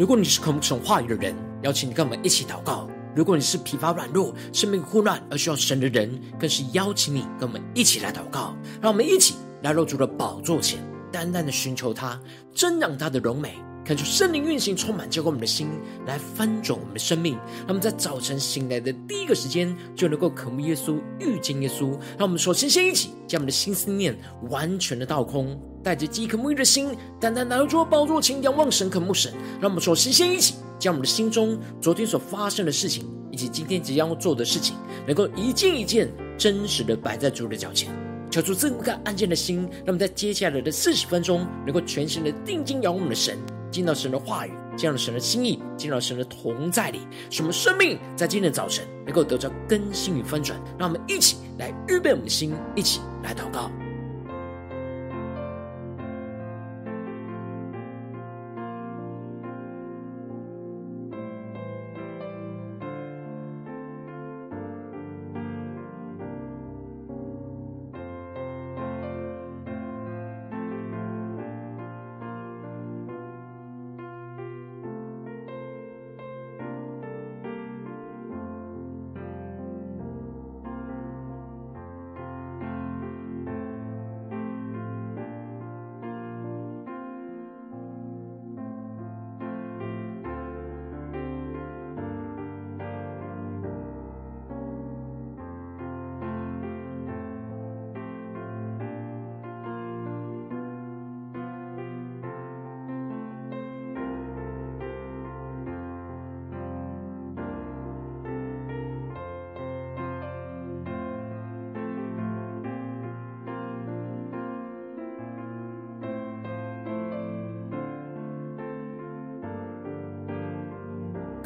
如果你是渴慕神话语的人，邀请你跟我们一起祷告；如果你是疲乏软弱、生命混乱而需要神的人，更是邀请你跟我们一起来祷告。让我们一起来入主的宝座前，单单的寻求他，瞻仰他的荣美。看出圣灵运行，充满浇灌我们的心，来翻转我们的生命。让我们在早晨醒来的第一个时间，就能够渴慕耶稣、遇见耶稣。让我们首先先一起将我们的心思念完全的倒空，带着饥渴沐浴的心，单单来到主宝座前仰望神、渴慕神。让我们首先先一起将我们的心中昨天所发生的事情，以及今天即将要做的事情，能够一件一件真实的摆在主的脚前，求主赐我们安静的心。让我们在接下来的四十分钟，能够全心的定睛仰望我们的神。见到神的话语，见到神的心意，见到神的同在里，使我们生命在今天的早晨能够得到更新与翻转。让我们一起来预备我们的心，一起来祷告。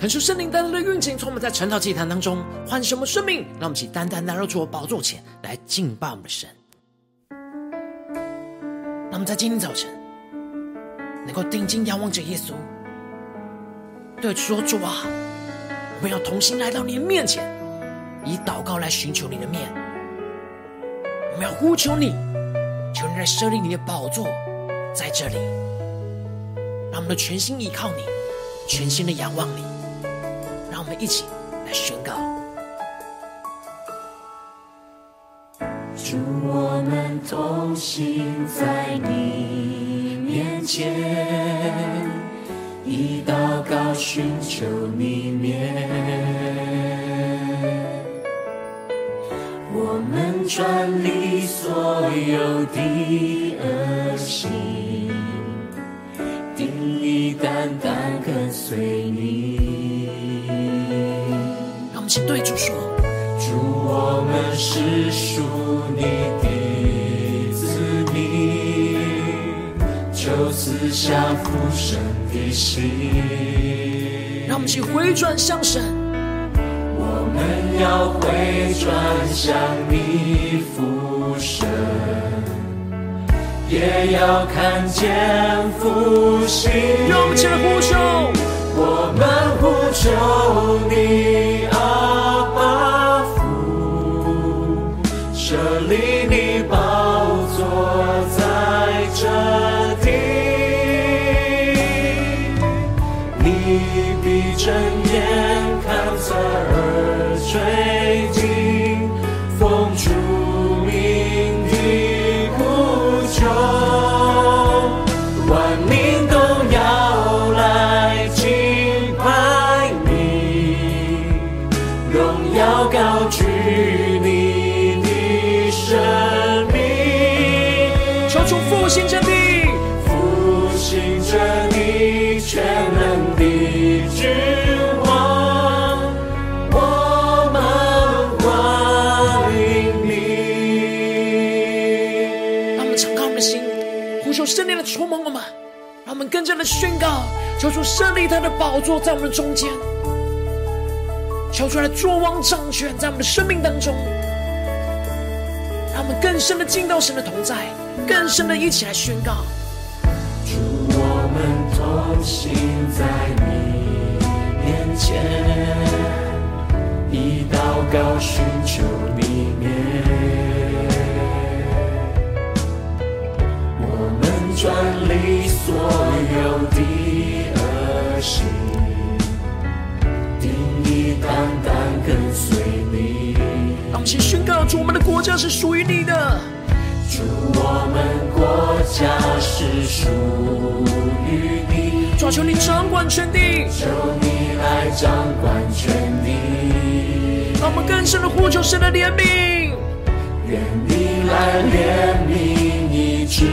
恳求圣灵单单的运行，从我们在晨祷祭坛当中唤醒我们生命，让我们起单单来到主的宝座前来敬拜我们的神。让我们在今天早晨能够定睛仰望着耶稣，对主说：“主啊，我们要同心来到你的面前，以祷告来寻求你的面。我们要呼求你，求你来设立你的宝座在这里，让我们的全心依靠你，全心的仰望你。”让我们一起来宣告：主，我们同行在你面前，以祷告寻求你面。我们转离所有的恶行，定意单单跟随对主说：“主，我们是属你的子民，求赐下父神的心。让我们一起回转向神，我们要回转向你父神，也要看见复兴。让我们一起来呼求，我们呼求你。”必让我们更加的宣告，求主设立他的宝座在我们中间，求主来坐王掌权在我们的生命当中，让我们更深的进到神的同在，更深的一起来宣告。主，我们同行在你面前，以祷告寻求你面。我们转离所有的恶心，定义单单跟随你。让我们先宣告：主，我们的国家是属于你的。主，我们国家是属于你。主，求你掌管全地，求你来掌管全地。让我们更深的呼求神的怜悯，愿你来怜悯医治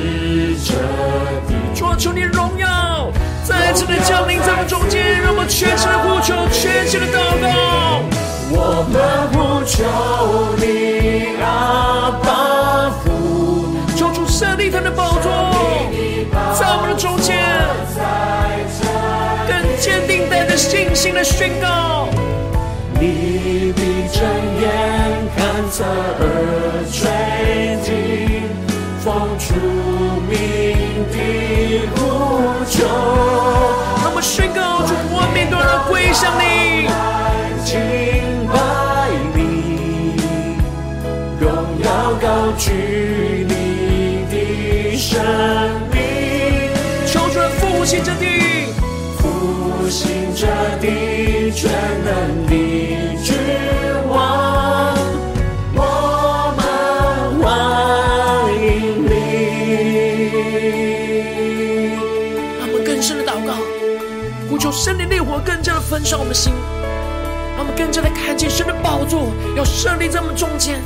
这地。主，求你荣耀再次的降临在我们中间，让我们全心的呼求，全心的祷告。我们呼求你，阿爸父，求主设立他的宝座在我们的中间，更坚定带着信心的宣告。你闭着眼看侧耳垂听，奉主名的呼求。让我们宣告，主，我们面对的归向你，敬拜你，荣耀高举你的生命，求主复兴这地，复兴这地，圣灵烈火更加的焚烧我们心，让我们更加的看见神的宝座要设立在我们中间。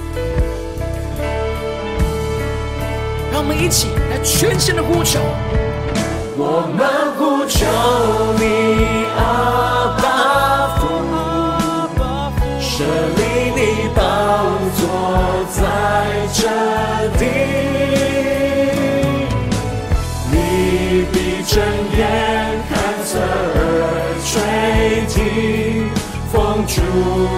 让我们一起来全心的呼求，我们呼奉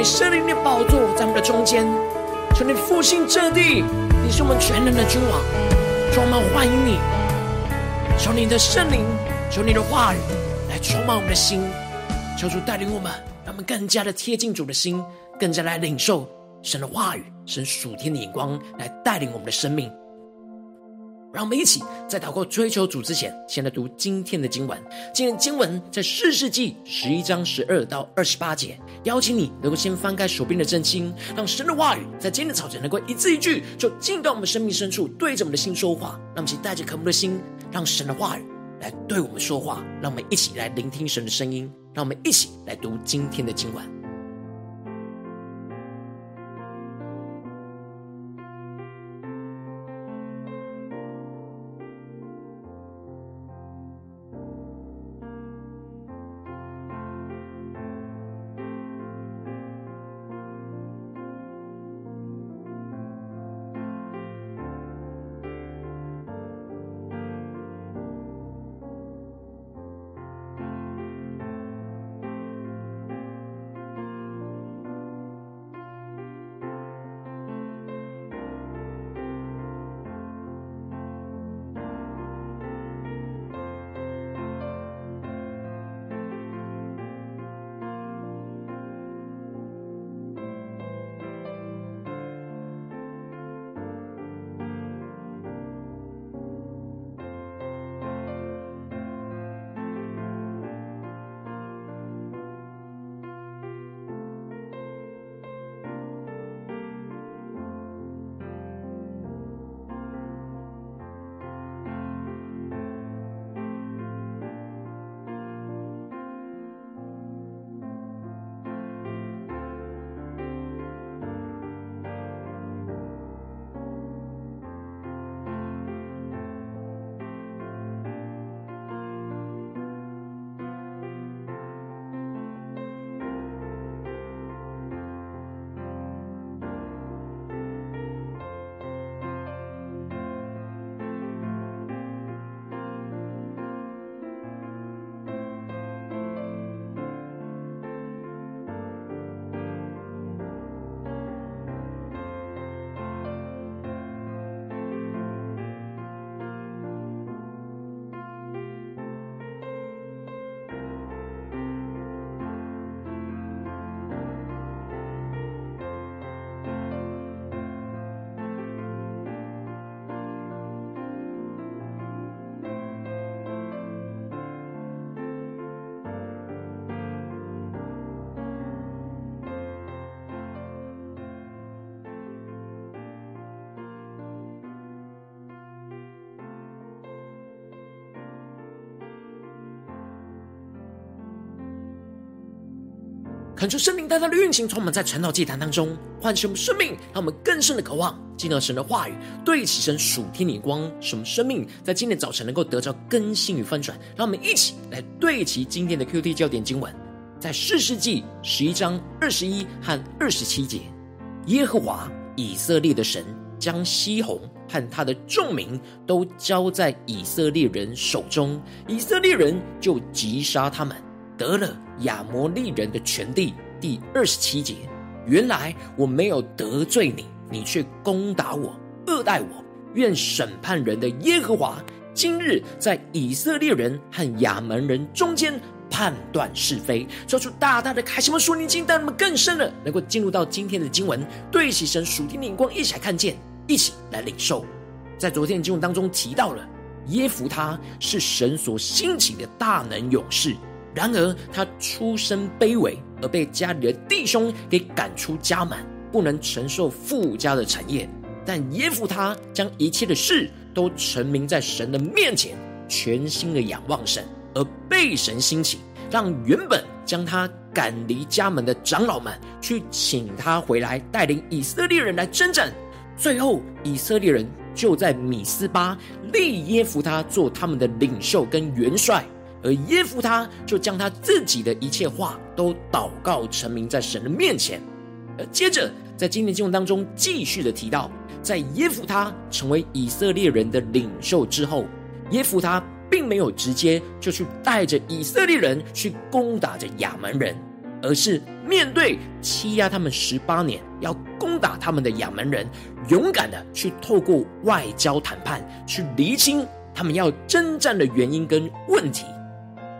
你设立你的宝座在我们的中间，求你复兴这地，你是我们全能的君王。主，我们欢迎你，求你的圣灵，求你的话语来充满我们的心，求主带领我们，让我们更加的贴近主的心，更加来领受神的话语，神属天的眼光来带领我们的生命。让我们一起在祷告追求主之前，先来读今天的经文。今天经文在四世纪十一章十二到二十八节。邀请你能够先翻开手边的圣经，让神的话语在今天的早晨能够一字一句，就进到我们生命深处，对着我们的心说话。让我们一起带着渴慕的心，让神的话语来对我们说话。让我们一起来聆听神的声音。让我们一起来读今天的经文。恳求圣灵带他的运行，从我们在晨祷祭坛当中唤醒我们生命，让我们更深的渴望进到神的话语，对齐神属天的光，使我们生命在今天早晨能够得到更新与翻转。让我们一起来对齐今天的 QT 焦点经文，在四世纪十一章二十一和二十七节，耶和华以色列的神将西宏和他的众民都交在以色列人手中，以色列人就击杀他们。得了亚摩利人的权地。第二十七节，原来我没有得罪你，你却攻打我，恶待我。愿审判人的耶和华今日在以色列人和亚扪人中间判断是非，做出大大的开什么属灵经，带我们更深的能够进入到今天的经文，对起神属天的眼光，一起来看见，一起来领受。在昨天的经文当中提到了耶弗他是神所兴起的大能勇士。然而，他出身卑微，而被家里的弟兄给赶出家门，不能承受富家的产业。但耶弗他将一切的事都沉明在神的面前，全心的仰望神，而被神兴起，让原本将他赶离家门的长老们去请他回来，带领以色列人来征战。最后，以色列人就在米斯巴立耶弗他做他们的领袖跟元帅。而耶夫他就将他自己的一切话都祷告成名在神的面前。而接着在今天经文当中继续的提到，在耶夫他成为以色列人的领袖之后，耶夫他并没有直接就去带着以色列人去攻打着亚门人，而是面对欺压他们十八年要攻打他们的亚门人，勇敢的去透过外交谈判去厘清他们要征战的原因跟问题。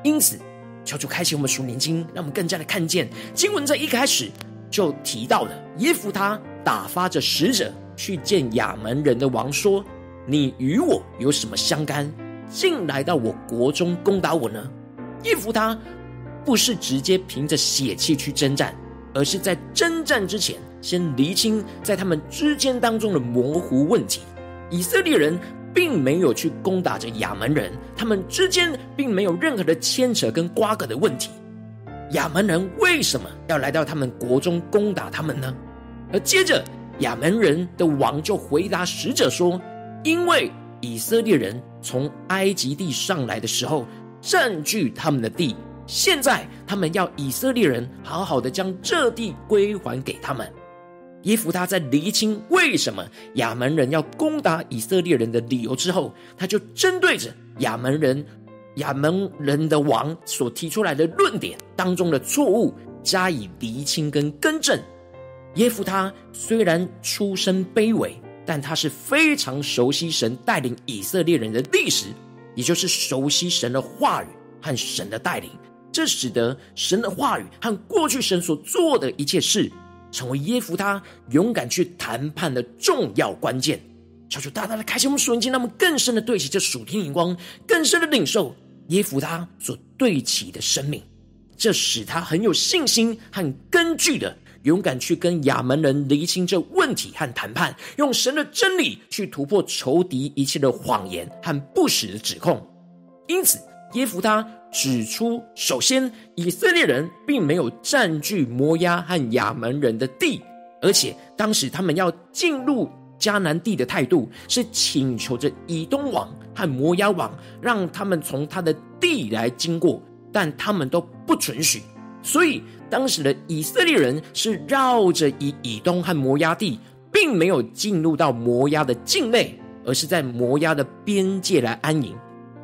因此，求主开启我们属灵经，让我们更加的看见经文在一开始就提到了耶弗他打发着使者去见亚门人的王，说：“你与我有什么相干？竟来到我国中攻打我呢？”耶弗他不是直接凭着血气去征战，而是在征战之前先厘清在他们之间当中的模糊问题。以色列人。并没有去攻打着亚门人，他们之间并没有任何的牵扯跟瓜葛的问题。亚门人为什么要来到他们国中攻打他们呢？而接着亚门人的王就回答使者说：“因为以色列人从埃及地上来的时候，占据他们的地，现在他们要以色列人好好的将这地归还给他们。”耶弗他在厘清为什么亚门人要攻打以色列人的理由之后，他就针对着亚门人、亚门人的王所提出来的论点当中的错误加以厘清跟更正。耶弗他虽然出身卑微，但他是非常熟悉神带领以色列人的历史，也就是熟悉神的话语和神的带领，这使得神的话语和过去神所做的一切事。成为耶弗他勇敢去谈判的重要关键，求主大大的开启我们属灵经，让我们更深的对齐这属天眼光，更深的领受耶弗他所对齐的生命，这使他很有信心和根据的勇敢去跟亚扪人厘清这问题和谈判，用神的真理去突破仇敌一切的谎言和不实的指控。因此，耶弗他。指出，首先，以色列人并没有占据摩押和亚门人的地，而且当时他们要进入迦南地的态度是请求着以东王和摩押王，让他们从他的地来经过，但他们都不准许。所以，当时的以色列人是绕着以以东和摩押地，并没有进入到摩押的境内，而是在摩押的边界来安营。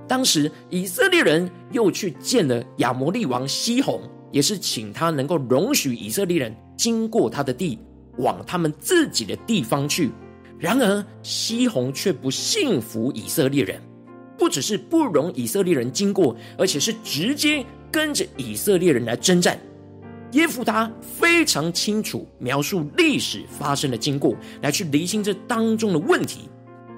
当时以色列人又去见了亚摩利王西宏，也是请他能够容许以色列人经过他的地，往他们自己的地方去。然而西宏却不信服以色列人，不只是不容以色列人经过，而且是直接跟着以色列人来征战。耶弗他非常清楚描述历史发生的经过，来去厘清这当中的问题。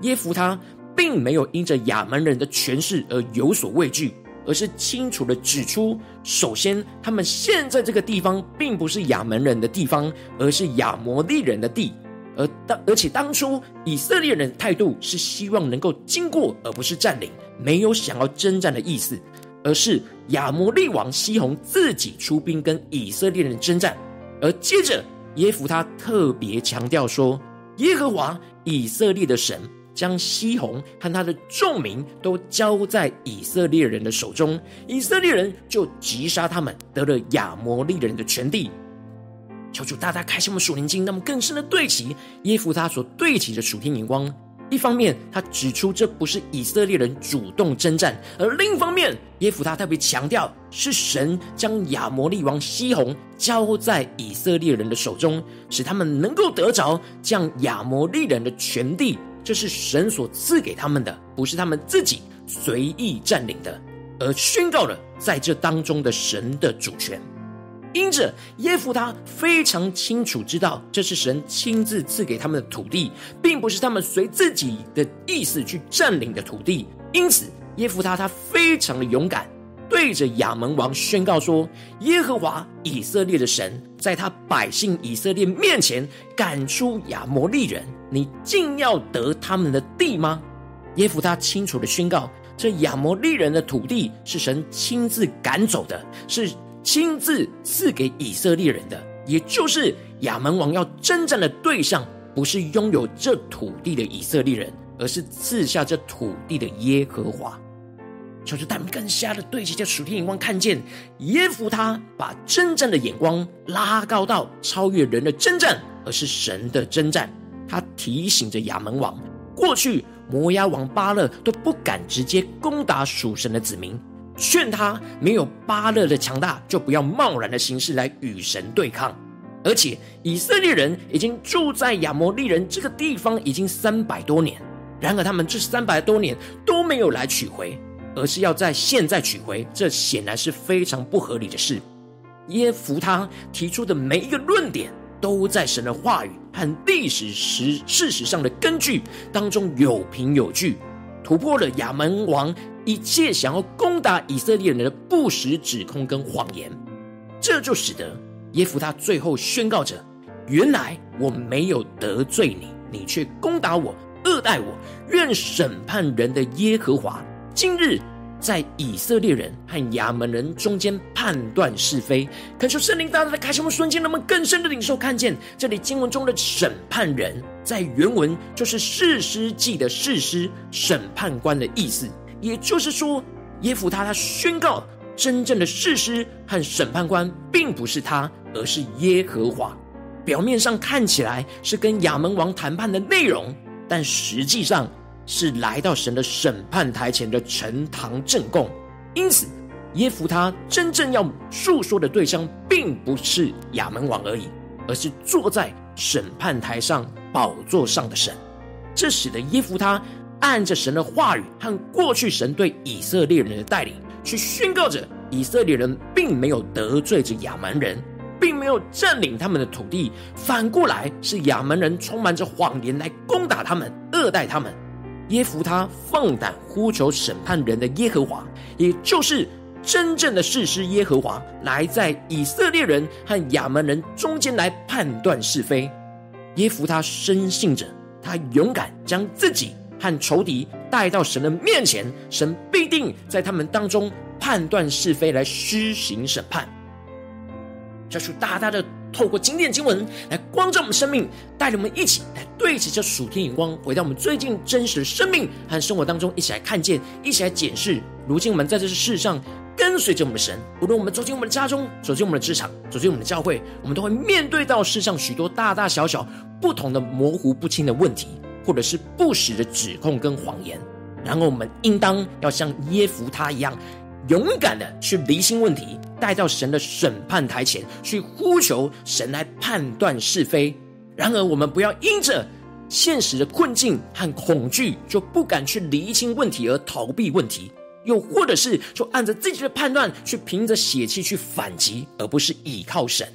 耶弗他。并没有因着亚门人的权势而有所畏惧，而是清楚的指出：首先，他们现在这个地方并不是亚门人的地方，而是亚摩利人的地。而当而且当初以色列人态度是希望能够经过，而不是占领，没有想要征战的意思。而是亚摩利王西宏自己出兵跟以色列人征战。而接着耶弗他特别强调说：“耶和华以色列的神。”将西宏和他的众民都交在以色列人的手中，以色列人就击杀他们，得了亚摩利人的权地。求主大大开启我们属灵经，那么更深的对齐耶弗他所对齐的属天眼光。一方面，他指出这不是以色列人主动征战；而另一方面，耶弗他特别强调是神将亚摩利王西宏交在以色列人的手中，使他们能够得着将亚摩利人的权地。这是神所赐给他们的，不是他们自己随意占领的，而宣告了在这当中的神的主权。因着耶弗他非常清楚知道，这是神亲自赐给他们的土地，并不是他们随自己的意思去占领的土地。因此，耶弗他他非常的勇敢。对着亚扪王宣告说：“耶和华以色列的神，在他百姓以色列面前赶出亚摩利人，你竟要得他们的地吗？”耶夫他清楚的宣告，这亚摩利人的土地是神亲自赶走的，是亲自赐给以色列人的，也就是亚扪王要征战的对象，不是拥有这土地的以色列人，而是赐下这土地的耶和华。求主带我们更加的对齐这属天眼光，看见耶夫他把征战的眼光拉高到超越人的征战，而是神的征战。他提醒着亚扪王，过去摩押王巴勒都不敢直接攻打属神的子民，劝他没有巴勒的强大，就不要贸然的形式来与神对抗。而且以色列人已经住在亚摩利人这个地方已经三百多年，然而他们这三百多年都没有来取回。而是要在现在取回，这显然是非常不合理的事。耶弗他提出的每一个论点，都在神的话语和历史实事实上的根据当中有凭有据，突破了亚扪王一切想要攻打以色列人的不实指控跟谎言。这就使得耶夫他最后宣告着：原来我没有得罪你，你却攻打我，恶待我。愿审判人的耶和华。今日在以色列人和亚门人中间判断是非，恳求圣灵大大的开启我们瞬间，能不能更深的领受看见这里经文中的审判人，在原文就是士师记的士师审判官的意思。也就是说，耶弗他他宣告，真正的士师和审判官并不是他，而是耶和华。表面上看起来是跟亚门王谈判的内容，但实际上。是来到神的审判台前的呈堂证供，因此耶弗他真正要述说的对象，并不是亚扪王而已，而是坐在审判台上宝座上的神。这使得耶弗他按着神的话语和过去神对以色列人的带领，去宣告着以色列人并没有得罪着亚扪人，并没有占领他们的土地，反过来是亚扪人充满着谎言来攻打他们，恶待他们。耶弗他放胆呼求审判人的耶和华，也就是真正的士师耶和华，来在以色列人和亚扪人中间来判断是非。耶弗他深信着，他勇敢将自己和仇敌带到神的面前，神必定在他们当中判断是非，来施行审判。这是大大的。透过经典经文来光照我们生命，带领我们一起来对齐这属天眼光，回到我们最近真实的生命和生活当中，一起来看见，一起来检视。如今我们在这世上跟随着我们的神，无论我们走进我们的家中，走进我们的职场，走进我们的教会，我们都会面对到世上许多大大小小不同的模糊不清的问题，或者是不实的指控跟谎言。然后我们应当要像耶弗他一样。勇敢的去厘清问题，带到神的审判台前去呼求神来判断是非。然而，我们不要因着现实的困境和恐惧，就不敢去厘清问题而逃避问题；又或者是就按着自己的判断去凭着血气去反击，而不是倚靠神。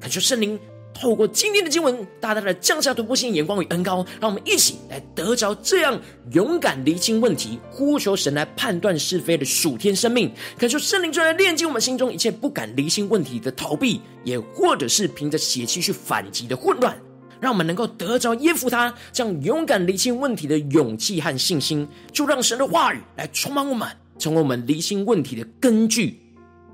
恳求圣灵。透过今天的经文，大大的降下突破性眼光与恩膏，让我们一起来得着这样勇敢厘清问题、呼求神来判断是非的属天生命。恳求圣灵就来炼净我们心中一切不敢厘清问题的逃避，也或者是凭着血气去反击的混乱，让我们能够得着耶弗他这样勇敢厘清问题的勇气和信心。就让神的话语来充满我们，成为我们厘清问题的根据，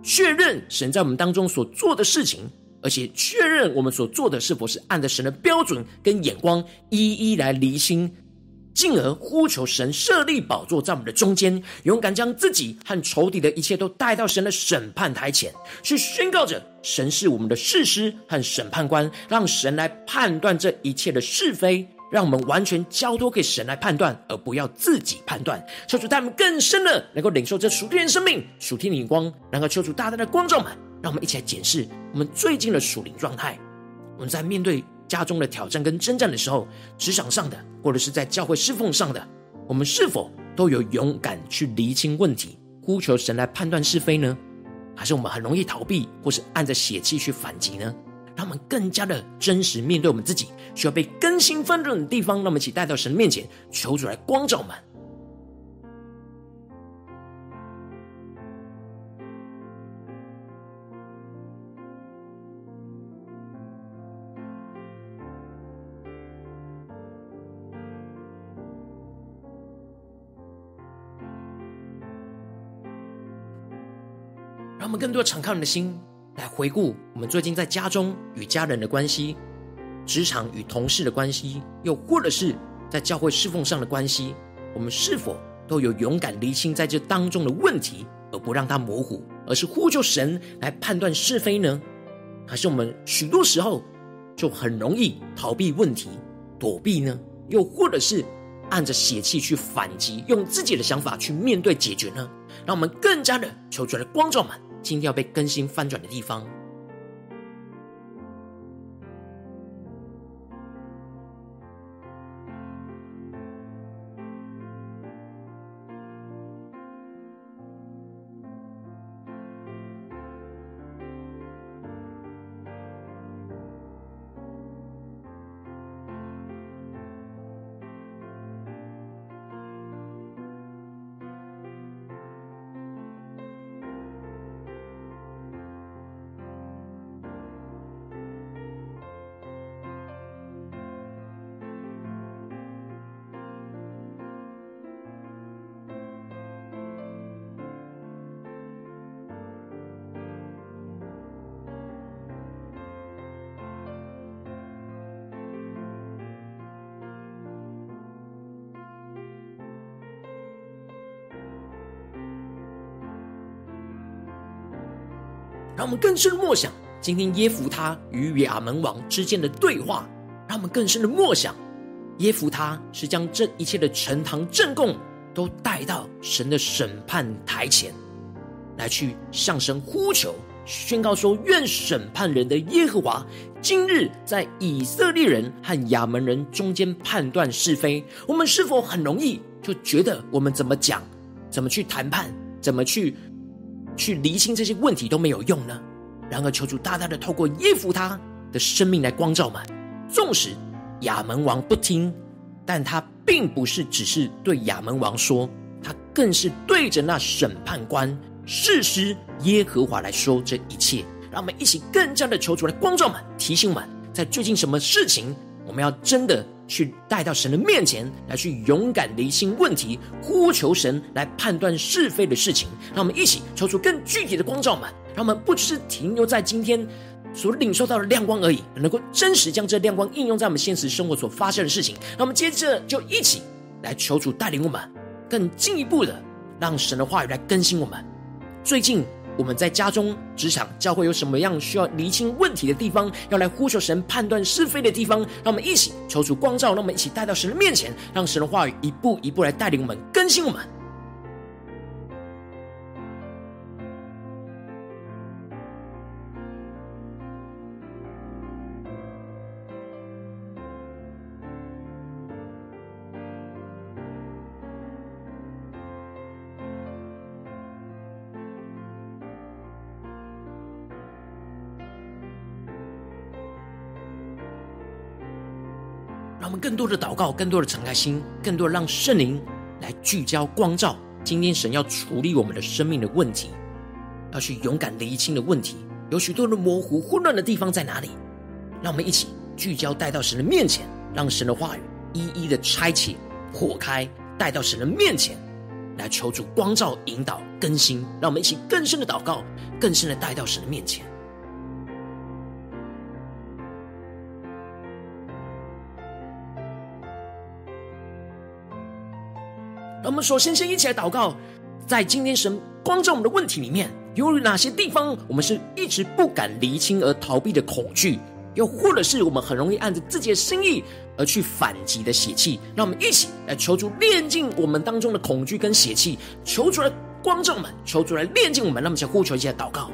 确认神在我们当中所做的事情，而且确认我们所做的是否是按着神的标准跟眼光一一来厘清。进而呼求神设立宝座在我们的中间，勇敢将自己和仇敌的一切都带到神的审判台前，去宣告着神是我们的士师和审判官，让神来判断这一切的是非，让我们完全交托给神来判断，而不要自己判断。求主带我们更深的能够领受这属天的生命、属天的眼光，能够求主大大的光照们，让我们一起来检视我们最近的属灵状态。我们在面对家中的挑战跟征战的时候，职场上的，或者是在教会侍奉上的，我们是否都有勇敢去厘清问题，呼求神来判断是非呢？还是我们很容易逃避，或是按着血气去反击呢？让我们更加的真实面对我们自己需要被更新翻转的地方，让我们一起带到神面前，求主来光照我们。让我们更多敞开我们的心，来回顾我们最近在家中与家人的关系，职场与同事的关系，又或者是在教会侍奉上的关系，我们是否都有勇敢厘清在这当中的问题，而不让它模糊，而是呼求神来判断是非呢？还是我们许多时候就很容易逃避问题、躲避呢？又或者是按着血气去反击，用自己的想法去面对解决呢？让我们更加的求出来光照们。今天要被更新翻转的地方。让我们更深的默想今天耶弗他与亚门王之间的对话，让我们更深的默想，耶弗他是将这一切的陈堂证供都带到神的审判台前，来去向神呼求，宣告说：愿审判人的耶和华今日在以色列人和亚门人中间判断是非。我们是否很容易就觉得我们怎么讲、怎么去谈判、怎么去？去厘清这些问题都没有用呢。然而，求主大大的透过耶弗他的生命来光照们。纵使亚门王不听，但他并不是只是对亚门王说，他更是对着那审判官事实耶和华来说这一切。让我们一起更加的求主来光照们，提醒们，在最近什么事情，我们要真的。去带到神的面前来，去勇敢厘清问题，呼求神来判断是非的事情。让我们一起抽出更具体的光照们，让我们不只是停留在今天所领受到的亮光而已，能够真实将这亮光应用在我们现实生活所发生的事情。让我们接着就一起来求主带领我们更进一步的，让神的话语来更新我们。最近。我们在家中、职场、教会有什么样需要厘清问题的地方，要来呼求神判断是非的地方，让我们一起求主光照，让我们一起带到神的面前，让神的话语一步一步来带领我们、更新我们。更多的祷告，更多的敞开心，更多的让圣灵来聚焦光照。今天神要处理我们的生命的问题，要去勇敢厘清的问题，有许多的模糊混乱的地方在哪里？让我们一起聚焦带到神的面前，让神的话语一一的拆解、破开，带到神的面前，来求主光照、引导、更新，让我们一起更深的祷告，更深的带到神的面前。让我们首先先一起来祷告，在今天神光照我们的问题里面，有哪些地方我们是一直不敢厘清而逃避的恐惧？又或者是我们很容易按着自己的心意而去反击的血气？让我们一起来求主炼净我们当中的恐惧跟血气，求主来光照我们，求主来炼净我们。让我们先呼求一下祷告。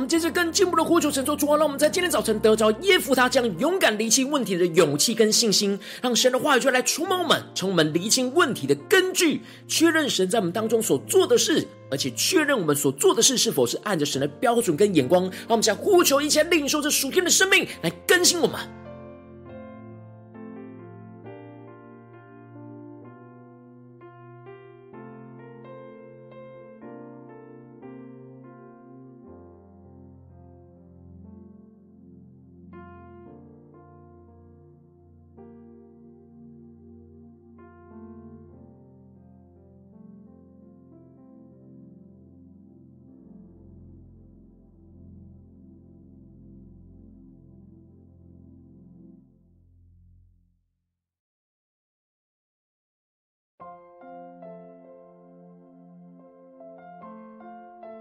我们接着更进一步的呼求神说主啊，让我们在今天早晨得着耶夫他将勇敢离清问题的勇气跟信心，让神的话语就来触摸我们，从我们离清问题的根据，确认神在我们当中所做的事，而且确认我们所做的事是否是按着神的标准跟眼光。让我们想呼求一切领受这属天的生命来更新我们。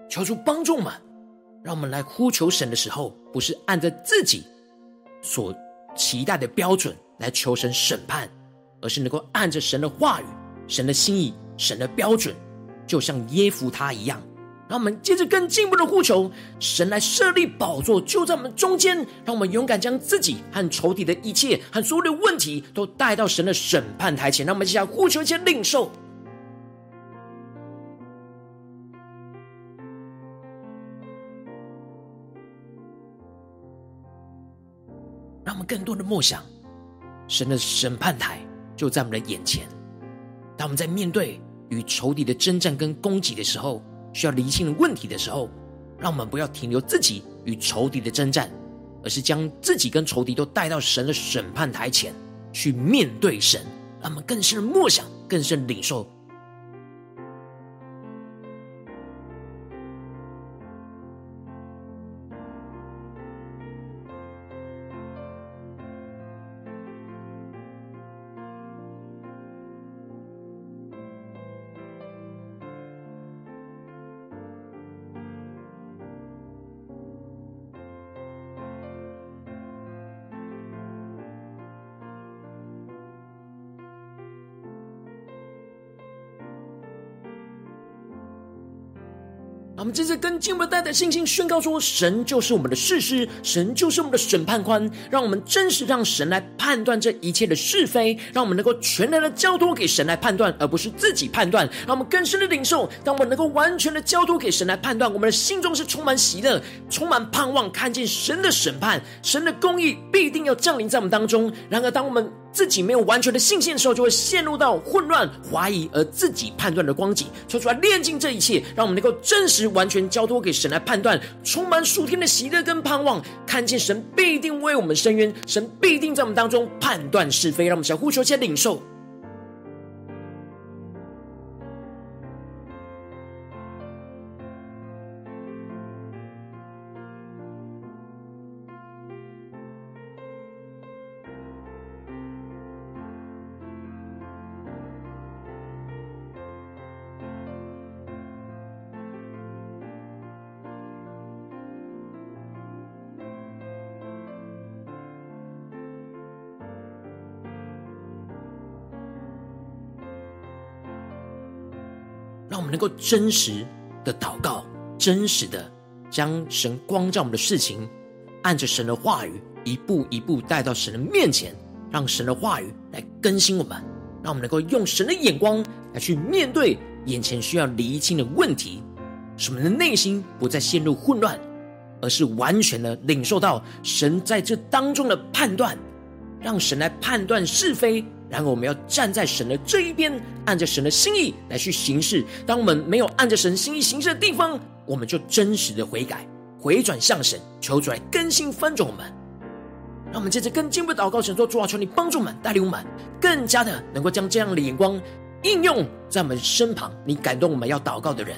求主帮助我们，让我们来呼求神的时候，不是按着自己所期待的标准来求神审判，而是能够按着神的话语、神的心意、神的标准，就像耶弗他一样。让我们接着更进一步的呼求神来设立宝座，就在我们中间，让我们勇敢将自己和仇敌的一切和所有的问题都带到神的审判台前。让我们接下来呼求一些领受。更多的默想，神的审判台就在我们的眼前。当我们在面对与仇敌的征战跟攻击的时候，需要厘清问题的时候，让我们不要停留自己与仇敌的征战，而是将自己跟仇敌都带到神的审判台前去面对神。让我们更深的默想，更深的领受。我们这次跟进我们的带着信心宣告说：神就是我们的事实，神就是我们的审判官。让我们真实让神来判断这一切的是非，让我们能够全然的交托给神来判断，而不是自己判断。让我们更深的领受，当我们能够完全的交托给神来判断，我们的心中是充满喜乐、充满盼望，看见神的审判、神的公义必定要降临在我们当中。然而，当我们自己没有完全的信心的时候，就会陷入到混乱、怀疑而自己判断的光景。说出来炼尽这一切，让我们能够真实完全交托给神来判断，充满属天的喜乐跟盼望，看见神必定为我们伸冤，神必定在我们当中判断是非。让我们小呼求，先领受。让我们能够真实的祷告，真实的将神光照我们的事情，按着神的话语一步一步带到神的面前，让神的话语来更新我们，让我们能够用神的眼光来去面对眼前需要厘清的问题，使我们的内心不再陷入混乱，而是完全的领受到神在这当中的判断，让神来判断是非。然后我们要站在神的这一边，按着神的心意来去行事。当我们没有按着神心意行事的地方，我们就真实的悔改，回转向神，求主来更新翻转我们。让我们接着更进一步祷告，神说：主啊，求你帮助我们，带领我们，更加的能够将这样的眼光应用在我们身旁。你感动我们要祷告的人。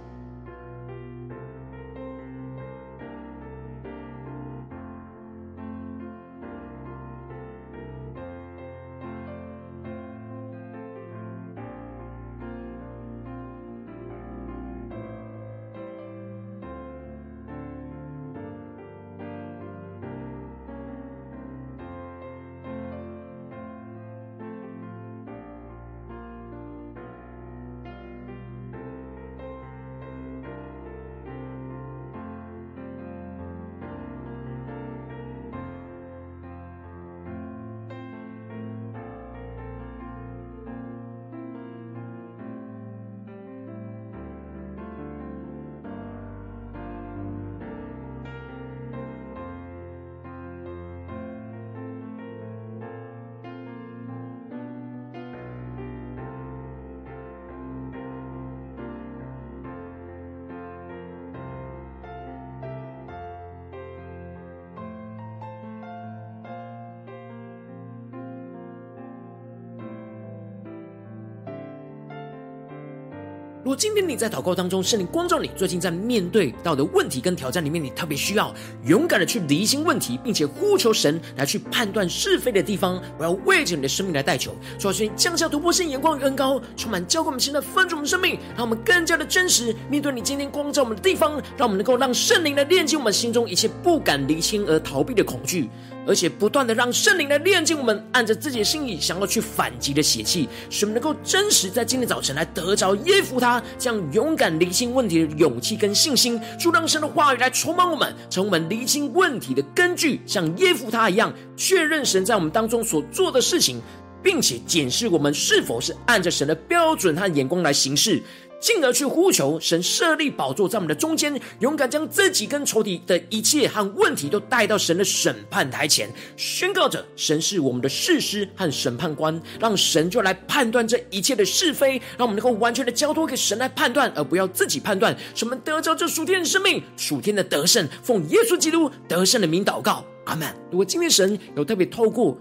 今天你在祷告当中，圣灵光照你，最近在面对到的问题跟挑战里面，你特别需要勇敢的去厘清问题，并且呼求神来去判断是非的地方，我要为着你的生命来代求，主啊，求你降下突破性眼光与恩膏，充满浇灌我们现在分足我们生命，让我们更加的真实面对你今天光照我们的地方，让我们能够让圣灵来炼净我们心中一切不敢厘清而逃避的恐惧。而且不断的让圣灵来炼净我们，按着自己的心意想要去反击的血气，使我们能够真实在今天早晨来得着耶孚他这样勇敢厘清问题的勇气跟信心，就让神的话语来充满我们，成为我们厘清问题的根据，像耶孚他一样确认神在我们当中所做的事情，并且检视我们是否是按着神的标准和眼光来行事。进而去呼求神设立宝座在我们的中间，勇敢将自己跟仇敌的一切和问题都带到神的审判台前，宣告着神是我们的士师和审判官，让神就来判断这一切的是非，让我们能够完全的交托给神来判断，而不要自己判断。使我们得着这属天的生命，属天的得胜，奉耶稣基督得胜的名祷告，阿门。如果今天神有特别透过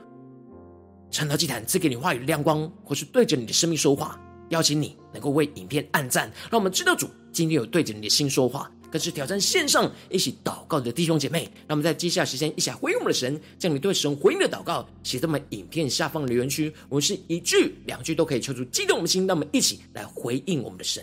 晨祷祭坛赐给你话语亮光，或是对着你的生命说话。邀请你能够为影片按赞，让我们知道主今天有对着你的心说话，更是挑战线上一起祷告的弟兄姐妹。那我们在接下来时间一起来回应我们的神，将你对神回应的祷告写在我们影片下方的留言区。我们是一句两句都可以抽出激动我们的心，让我们一起来回应我们的神。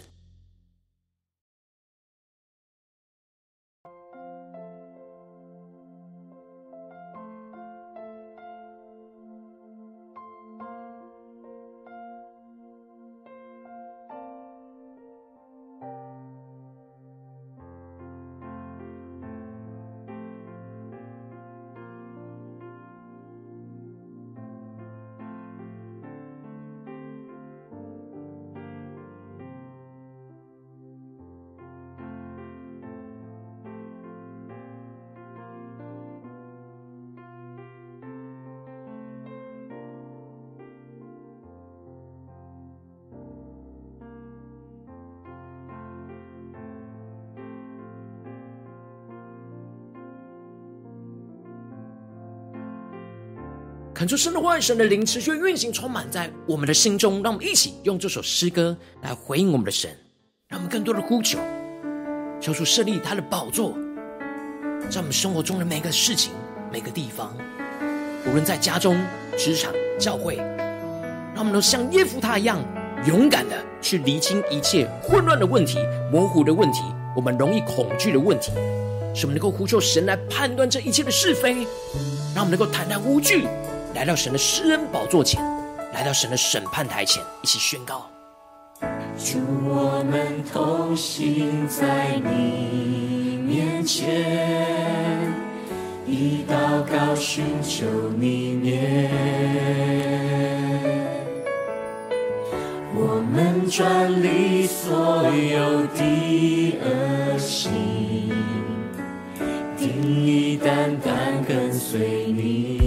恳求神的话、神的灵持续运行，充满在我们的心中。让我们一起用这首诗歌来回应我们的神，让我们更多的呼求，求主设立他的宝座，在我们生活中的每个事情、每个地方，无论在家中、职场、教会，让我们都像耶孚他一样，勇敢的去厘清一切混乱的问题、模糊的问题、我们容易恐惧的问题，使我们能够呼求神来判断这一切的是非，让我们能够坦然无惧。来到神的施恩宝座前，来到神的审判台前，一起宣告：主，我们同行在你面前，以祷告寻求你面，我们转离所有的恶行，定意单单跟随你。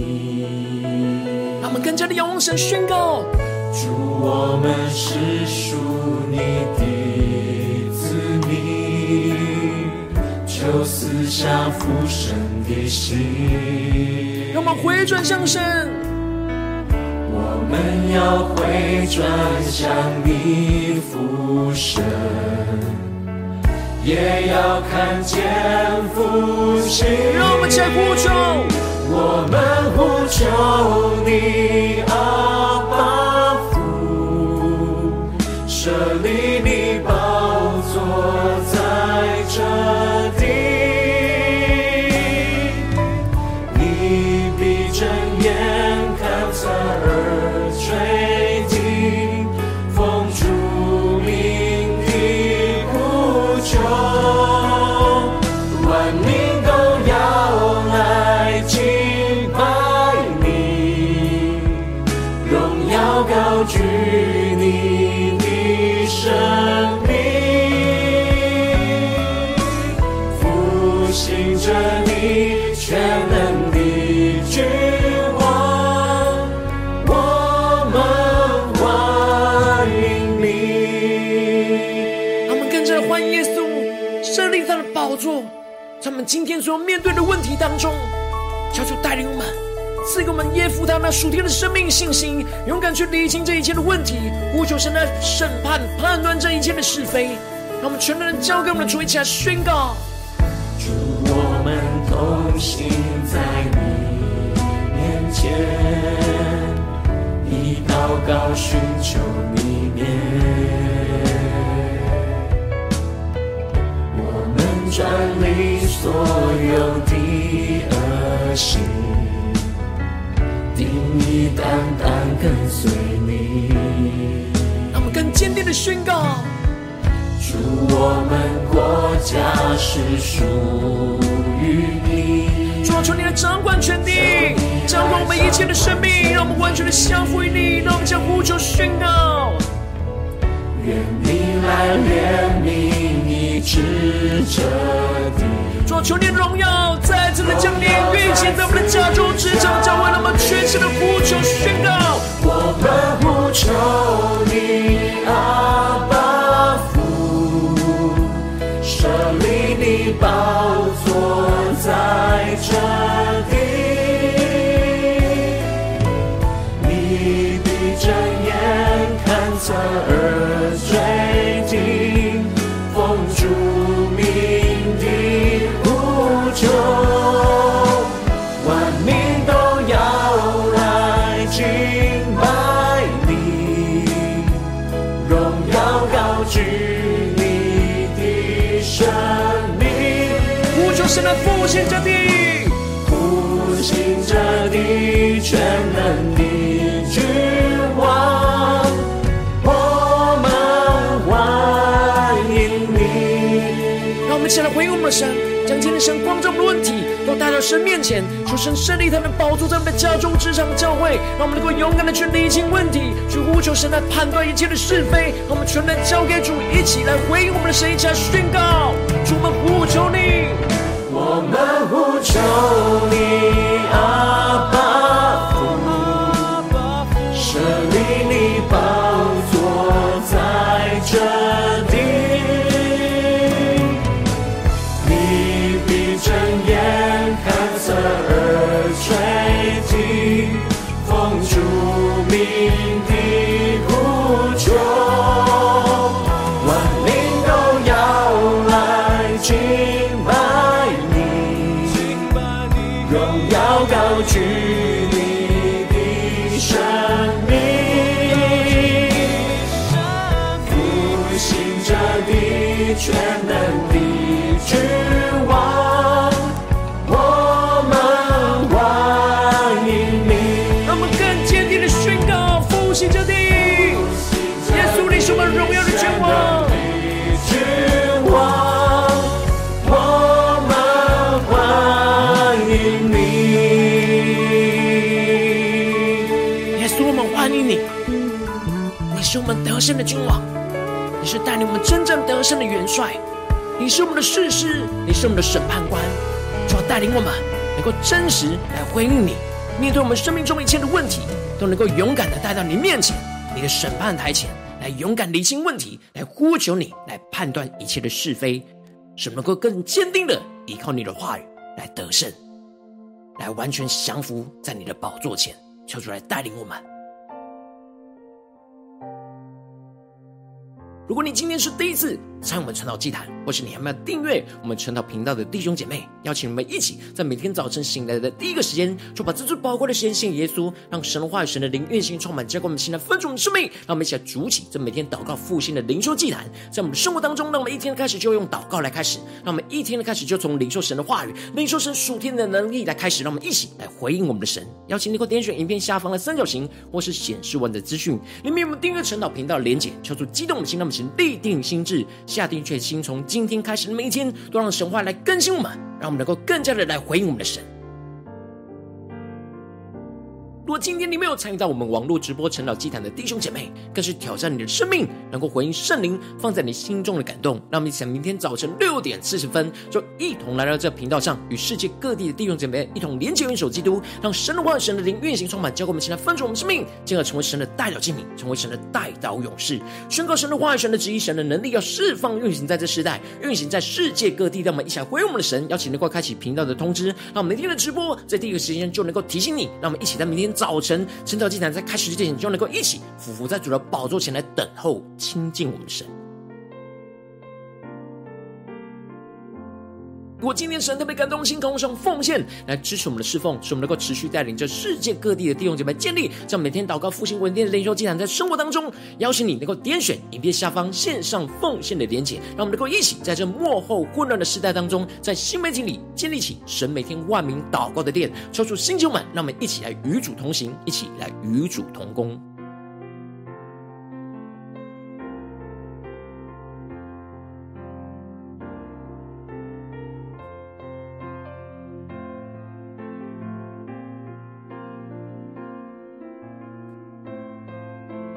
让我们更加的仰望神宣告。主，我们是属你的子民，求赐下父神的心。让我们回转向神，我们要回转向你父神，也要看见复兴。让我们再呼求，我们呼求你阿爸。父，舍利耶稣设立他的宝座，在我们今天所面对的问题当中，求主带领我们。赐给我们耶夫他那属天的生命信心，勇敢去理清这一切的问题，呼求神来审判判断这一切的是非。让我们全人交给我们的主，一起来宣告：祝，我们同行在你面前，以祷告寻求你面，转离所有的恶行。定意单单跟随你，让我们更坚定的宣告：主，我们国家是属于你。主，求你来掌管全地，掌管我们一切的生命，让我们完全的降服于你。让我们将呼求宣告：愿你来怜悯医治这地。主，求你荣耀再次的降临，运行在我们的家中、职场、教会，让我们全新的呼求宣告。我们呼求你阿爸父，设立你宝座在这复兴这地，复兴这地，全能的君王，我们欢迎你。让我们一起来回应我们的神。将今天神光照我们的问题都带到神面前，求神胜利他能保住在我们的家中、职场、教会，让我们能够勇敢的去理清问题，去呼求神来判断一切的是非。让我们全然交给主，一起来回应我们的神，一起来宣告：主，我们呼求你，们呼求你，爱。胜的君王，你是带领我们真正得胜的元帅，你是我们的士。师，你是我们的审判官，主要带领我们能够真实来回应你，面对我们生命中一切的问题，都能够勇敢的带到你面前，你的审判台前，来勇敢厘清问题，来呼求你，来判断一切的是非，使能够更坚定的依靠你的话语来得胜，来完全降服在你的宝座前，求主来带领我们。如果你今天是第一次参我们传道祭坛，或是你还没有订阅我们传道频道的弟兄姐妹，邀请你们一起在每天早晨醒来的第一个时间，就把这最宝贵的时间献给耶稣，让神的话语、神的灵运行充满，浇灌我们心来分足我们生命。让我们一起来筑起这每天祷告复兴的灵修祭坛，在我们生活当中，让我们一天的开始就用祷告来开始，让我们一天的开始就从领受神的话语、领受神属天的能力来开始，让我们一起来回应我们的神。邀请你给我点选影片下方的三角形，或是显示文的资讯里面有我们订阅晨祷频道的连结，敲出激动的心，让我们先立定心志，下定决心，从今天开始的每一天，都让神话来更新我们，让我们能够更加的来回应我们的神。如果今天你没有参与到我们网络直播晨祷祭坛的弟兄姐妹，更是挑战你的生命，能够回应圣灵放在你心中的感动。让我们一起在明天早晨六点四十分，就一同来到这频道上，与世界各地的弟兄姐妹一同连接、元首基督，让神的话、神的灵运行充满，教给我们，现在分出我们生命，进而成为神的代祷器皿，成为神的代祷勇士，宣告神的话、神的旨意、神的能力，要释放运行在这世代，运行在世界各地。让我们一起来回应我们的神，邀请能够开启频道的通知，让我们每天的直播在第一个时间就能够提醒你。让我们一起在明天。早晨，晨祷祭坛在开始之前，你就能够一起俯伏在主的宝座前来等候亲近我们的神。如果今天神特别感动心，同时用奉献来支持我们的侍奉，使我们能够持续带领着世界各地的弟兄姐妹建立这样每天祷告复兴稳定的灵修祭坛，在生活当中，邀请你能够点选影片下方线上奉献的连结，让我们能够一起在这幕后混乱的时代当中，在新媒体里建立起神每天万名祷告的殿，抽出星球们，让我们一起来与主同行，一起来与主同工。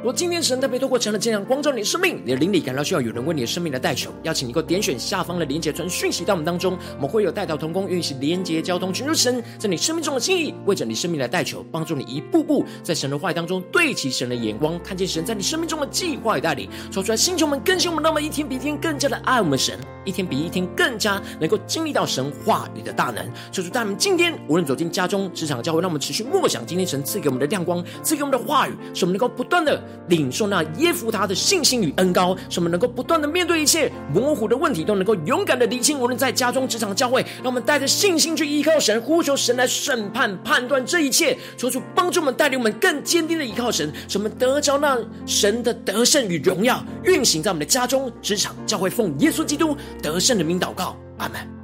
如果今天神特别透过晨祷祭坛光照你的生命，你的灵里感到需要有人为你的生命来代求，邀请你给我点选下方的连结传讯息到我们当中，我们会有代祷同工，运行连结交通，寻求神在你生命中的心意，为着你生命来代求，帮助你一步步在神的话语当中对齐神的眼光，看见神在你生命中的计划与带领，说出来星球们更新我们，让我们一天比一天更加的爱我们神，一天比一天更加能够经历到神话语的大能。求主带我们今天无论走进家中、职场、教会，让我们持续默想今天神赐给我们的亮光，赐给我们的话语，使我们能够不断的。领受那耶夫他的信心与恩膏，使我们能够不断的面对一切模糊的问题，都能够勇敢的厘清。无论在家中、职场、教会，让我们带着信心去依靠神，呼求神来审判、判断这一切，求主帮助我们，带领我们更坚定的依靠神，使我们得着那神的得胜与荣耀运行在我们的家中、职场、教会，奉耶稣基督得胜的名祷告，阿门。